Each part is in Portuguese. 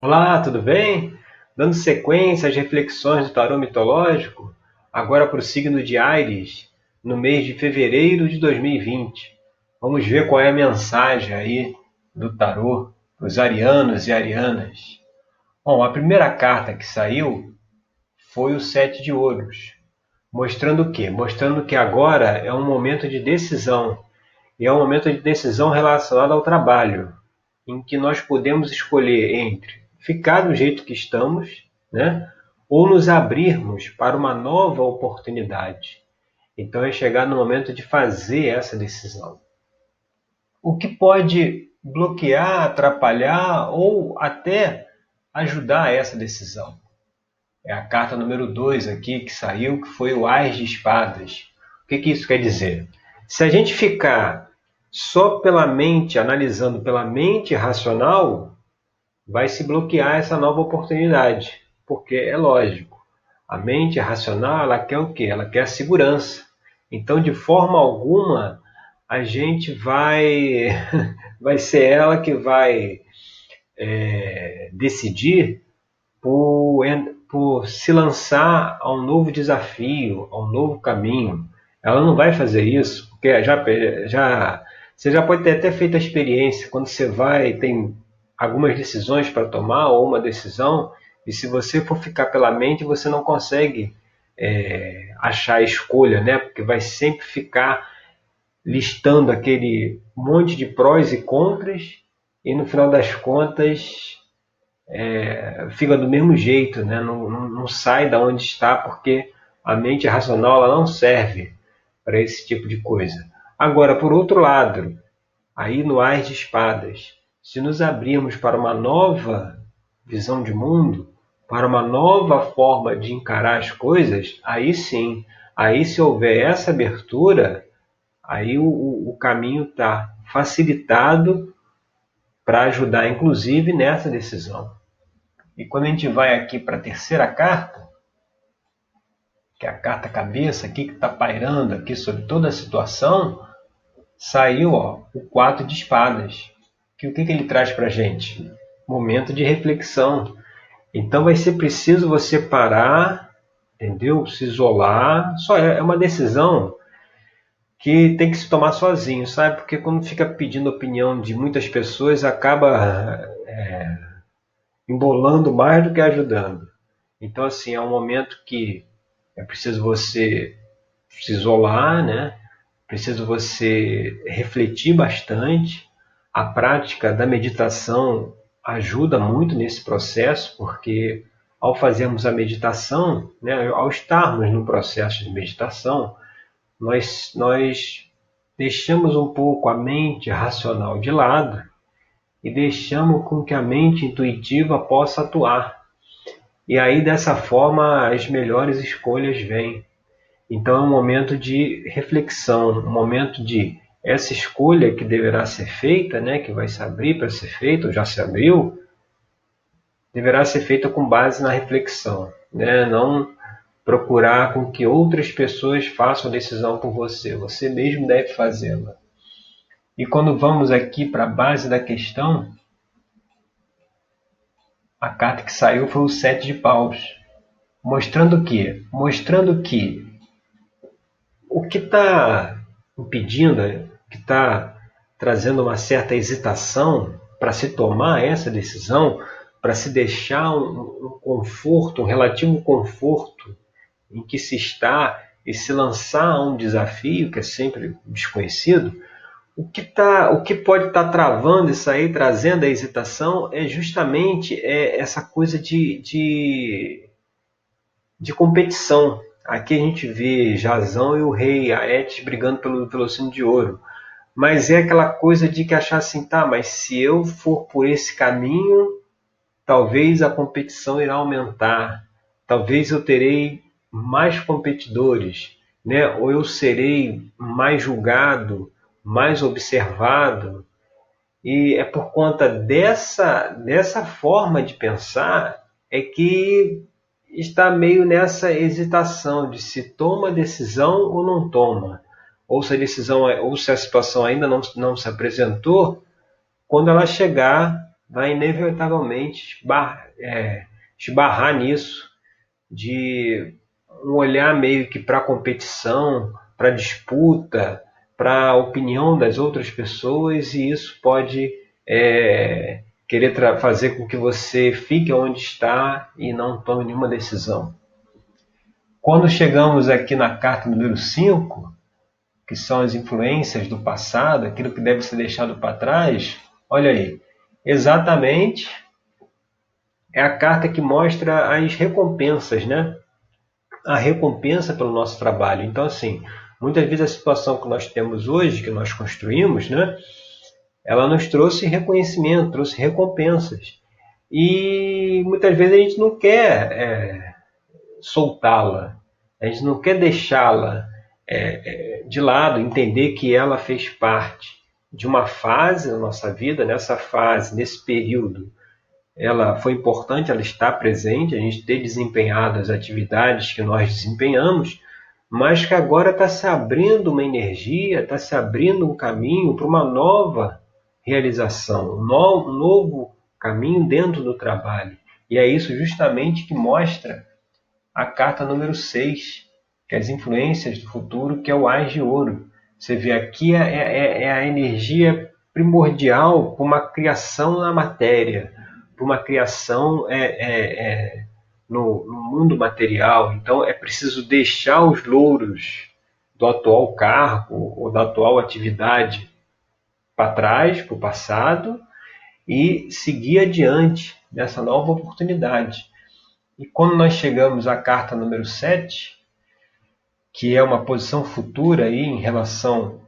Olá, tudo bem? Dando sequência às reflexões do tarô mitológico, agora para o signo de Ares, no mês de fevereiro de 2020. Vamos ver qual é a mensagem aí do tarô para os arianos e arianas. Bom, a primeira carta que saiu foi o Sete de Ouros, mostrando o quê? Mostrando que agora é um momento de decisão, e é um momento de decisão relacionado ao trabalho, em que nós podemos escolher entre ficar do jeito que estamos, né? ou nos abrirmos para uma nova oportunidade. Então é chegar no momento de fazer essa decisão. O que pode bloquear, atrapalhar ou até ajudar essa decisão? É a carta número 2 aqui que saiu, que foi o Ás de Espadas. O que, que isso quer dizer? Se a gente ficar só pela mente, analisando pela mente racional, vai se bloquear essa nova oportunidade, porque é lógico, a mente racional ela quer o quê? Ela quer a segurança. Então, de forma alguma, a gente vai vai ser ela que vai é, decidir por, por se lançar a um novo desafio, a um novo caminho. Ela não vai fazer isso, porque já, já você já pode ter até feito a experiência quando você vai tem algumas decisões para tomar ou uma decisão, e se você for ficar pela mente, você não consegue é, achar a escolha, né? Porque vai sempre ficar listando aquele monte de prós e contras, e no final das contas é, fica do mesmo jeito, né? Não, não, não, sai da onde está, porque a mente racional ela não serve para esse tipo de coisa. Agora, por outro lado, aí no Ás de Espadas, se nos abrirmos para uma nova visão de mundo, para uma nova forma de encarar as coisas, aí sim, aí se houver essa abertura, aí o, o caminho está facilitado para ajudar, inclusive, nessa decisão. E quando a gente vai aqui para a terceira carta, que é a carta cabeça aqui que está pairando aqui sobre toda a situação, saiu ó, o quatro de espadas que o que, que ele traz para a gente? Momento de reflexão. Então vai ser preciso você parar, entendeu? Se isolar. Só é, é uma decisão que tem que se tomar sozinho, sabe? Porque quando fica pedindo opinião de muitas pessoas, acaba é, embolando mais do que ajudando. Então, assim, é um momento que é preciso você se isolar, né? Preciso você refletir bastante, a prática da meditação ajuda muito nesse processo, porque ao fazermos a meditação, né, ao estarmos no processo de meditação, nós, nós deixamos um pouco a mente racional de lado e deixamos com que a mente intuitiva possa atuar. E aí, dessa forma, as melhores escolhas vêm. Então, é um momento de reflexão, um momento de essa escolha que deverá ser feita, né, que vai se abrir para ser feita, ou já se abriu, deverá ser feita com base na reflexão, né, não procurar com que outras pessoas façam a decisão por você, você mesmo deve fazê-la. E quando vamos aqui para a base da questão, a carta que saiu foi o sete de paus, mostrando o quê? Mostrando que o que está impedindo, que está trazendo uma certa hesitação para se tomar essa decisão, para se deixar um, um, conforto, um relativo conforto em que se está e se lançar a um desafio que é sempre desconhecido, o que, tá, o que pode estar tá travando isso aí, trazendo a hesitação, é justamente é, essa coisa de, de, de competição, Aqui a gente vê Jazão e o rei Aetes brigando pelo velocino de ouro. Mas é aquela coisa de que achar assim, tá, mas se eu for por esse caminho, talvez a competição irá aumentar. Talvez eu terei mais competidores, né? Ou eu serei mais julgado, mais observado. E é por conta dessa dessa forma de pensar é que está meio nessa hesitação de se toma decisão ou não toma, ou se a decisão ou se a situação ainda não, não se apresentou, quando ela chegar, vai inevitavelmente esbarrar, é, esbarrar nisso, de um olhar meio que para a competição, para a disputa, para a opinião das outras pessoas, e isso pode é, querer fazer com que você fique onde está e não tome nenhuma decisão. Quando chegamos aqui na carta número 5, que são as influências do passado, aquilo que deve ser deixado para trás, olha aí, exatamente é a carta que mostra as recompensas, né? A recompensa pelo nosso trabalho. Então, assim, muitas vezes a situação que nós temos hoje, que nós construímos, né? Ela nos trouxe reconhecimento, trouxe recompensas. E muitas vezes a gente não quer é, soltá-la, a gente não quer deixá-la é, é, de lado, entender que ela fez parte de uma fase na nossa vida, nessa fase, nesse período, ela foi importante, ela está presente, a gente ter desempenhado as atividades que nós desempenhamos, mas que agora está se abrindo uma energia, está se abrindo um caminho para uma nova realização, um novo caminho dentro do trabalho. E é isso justamente que mostra a carta número 6, que é as influências do futuro, que é o Ás de Ouro. Você vê aqui é, é, é a energia primordial para uma criação na matéria, para uma criação é, é, é, no, no, mundo material. Então é preciso deixar os louros do atual cargo ou da atual atividade para trás, para o passado, e seguir adiante nessa nova oportunidade. E quando nós chegamos à carta número 7, que é uma posição futura aí em relação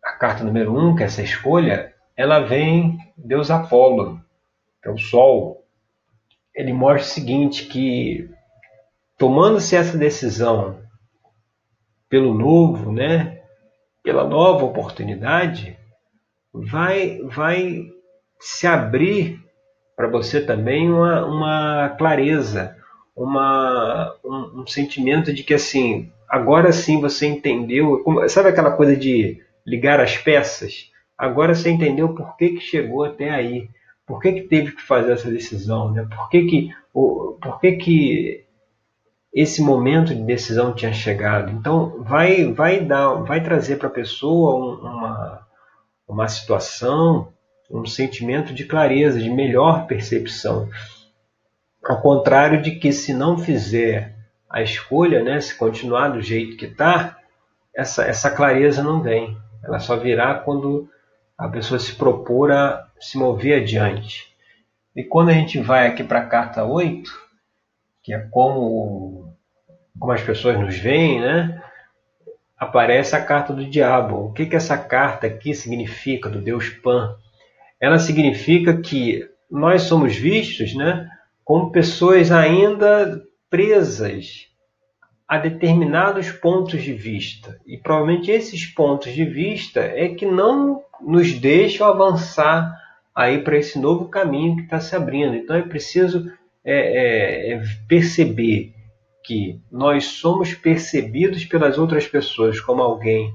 à carta número 1, que é essa escolha, ela vem Deus Apolo, que é o Sol. Ele mostra o seguinte, que tomando-se essa decisão pelo novo, né, pela nova oportunidade, vai, vai se abrir para você também uma, uma clareza, uma, um, um, sentimento de que assim, agora sim você entendeu, sabe aquela coisa de ligar as peças? Agora você entendeu por que, que chegou até aí, por que, que teve que fazer essa decisão, né? por, que, que, por que, que esse momento de decisão tinha chegado. Então vai, vai dar, vai trazer para a pessoa uma, uma situação, um sentimento de clareza, de melhor percepção. Ao contrário de que se não fizer a escolha, né, se continuar do jeito que está, essa, essa clareza não vem. Ela só virá quando a pessoa se propor a se mover adiante. E quando a gente vai aqui para a carta 8, que é como, como as pessoas nos veem, né? aparece a carta do diabo. O que, que essa carta aqui significa, do Deus Pan? Ela significa que nós somos vistos né, como pessoas ainda presas a determinados pontos de vista. E provavelmente esses pontos de vista é que não nos deixam avançar aí para esse novo caminho que está se abrindo. Então é preciso é, é, perceber que nós somos percebidos pelas outras pessoas como alguém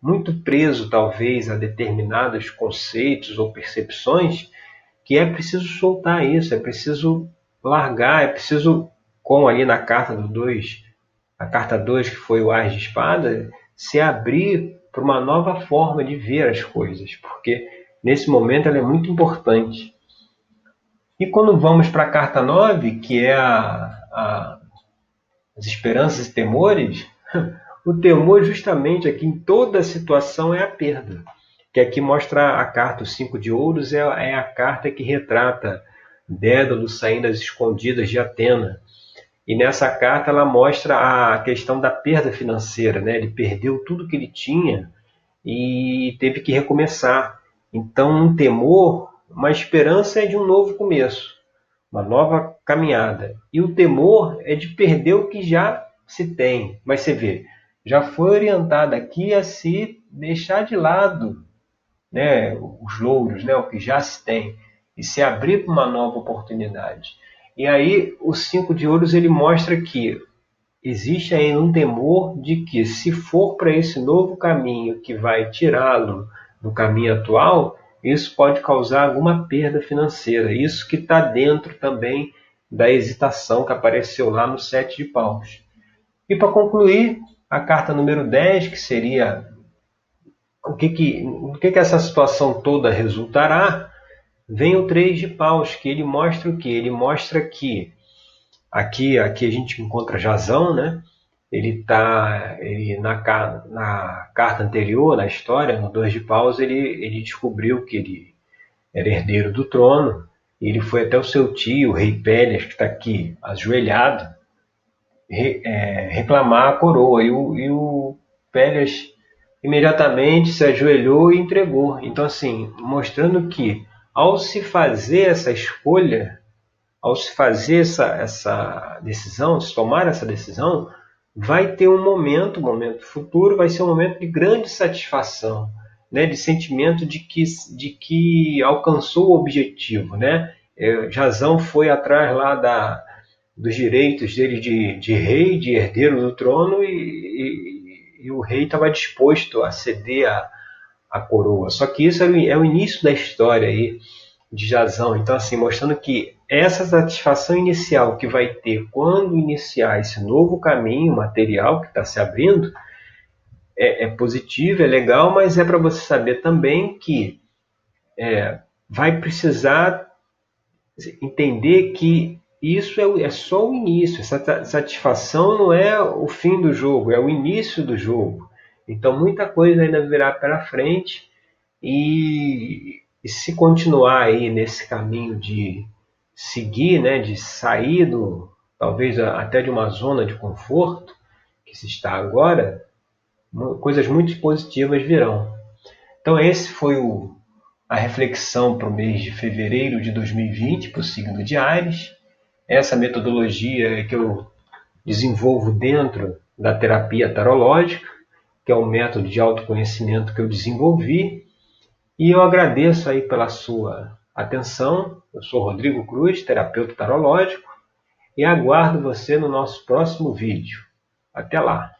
muito preso, talvez, a determinados conceitos ou percepções, que é preciso soltar isso, é preciso largar, é preciso, como ali na carta do 2, a carta 2, que foi o Ás de Espada, se abrir para uma nova forma de ver as coisas, porque nesse momento ela é muito importante. E quando vamos para a carta 9, que é a, a as esperanças e temores, o temor justamente aqui em toda situação é a perda. Que aqui mostra a carta, o cinco de ouros, é, é a carta que retrata Dédalo saindo das escondidas de Atena. E nessa carta ela mostra a questão da perda financeira. Né? Ele perdeu tudo que ele tinha e teve que recomeçar. Então, um temor, uma esperança é de um novo começo uma nova caminhada. E o temor é de perder o que já se tem. Mas você vê, já foi orientado aqui a se deixar de lado né, os louros, né, o que já se tem, e se abrir para uma nova oportunidade. E aí o cinco de ouros ele mostra que existe aí um temor de que se for para esse novo caminho que vai tirá-lo do caminho atual, isso pode causar alguma perda financeira. Isso que está dentro também da hesitação que apareceu lá no sete de paus. E para concluir, a carta número 10, que seria o que, que, o que, que essa situação toda resultará, vem o 3 de paus, que ele mostra o que? Ele mostra que aqui, aqui a gente encontra Jazão, né? Ele está ele, na, na carta anterior, na história, no 2 de paus, ele, ele descobriu que ele era herdeiro do trono, ele foi até o seu tio, o rei Pélias, que está aqui ajoelhado, re, é, reclamar a coroa. E o, e o Pélias imediatamente se ajoelhou e entregou. Então, assim, mostrando que ao se fazer essa escolha, ao se fazer essa, essa decisão, se tomar essa decisão, vai ter um momento, um momento futuro, vai ser um momento de grande satisfação, né, de sentimento de que, de que alcançou o objetivo. Né? É, Jazão foi atrás lá da, dos direitos dele de, de rei, de herdeiro do trono, e, e, e o rei estava disposto a ceder a, a coroa. Só que isso é o, é o início da história aí de Jazão. Então, assim, mostrando que essa satisfação inicial que vai ter quando iniciar esse novo caminho material que está se abrindo é, é positivo, é legal, mas é para você saber também que é, vai precisar entender que isso é, é só o início. Essa satisfação não é o fim do jogo, é o início do jogo. Então muita coisa ainda virá para frente e, e, se continuar aí nesse caminho de seguir, né, de sair do talvez até de uma zona de conforto que se está agora, coisas muito positivas virão. Então esse foi o, a reflexão para o mês de fevereiro de 2020 para o signo de Ares essa metodologia que eu desenvolvo dentro da terapia tarológica, que é um método de autoconhecimento que eu desenvolvi. E eu agradeço aí pela sua atenção. Eu sou Rodrigo Cruz, terapeuta tarológico, e aguardo você no nosso próximo vídeo. Até lá!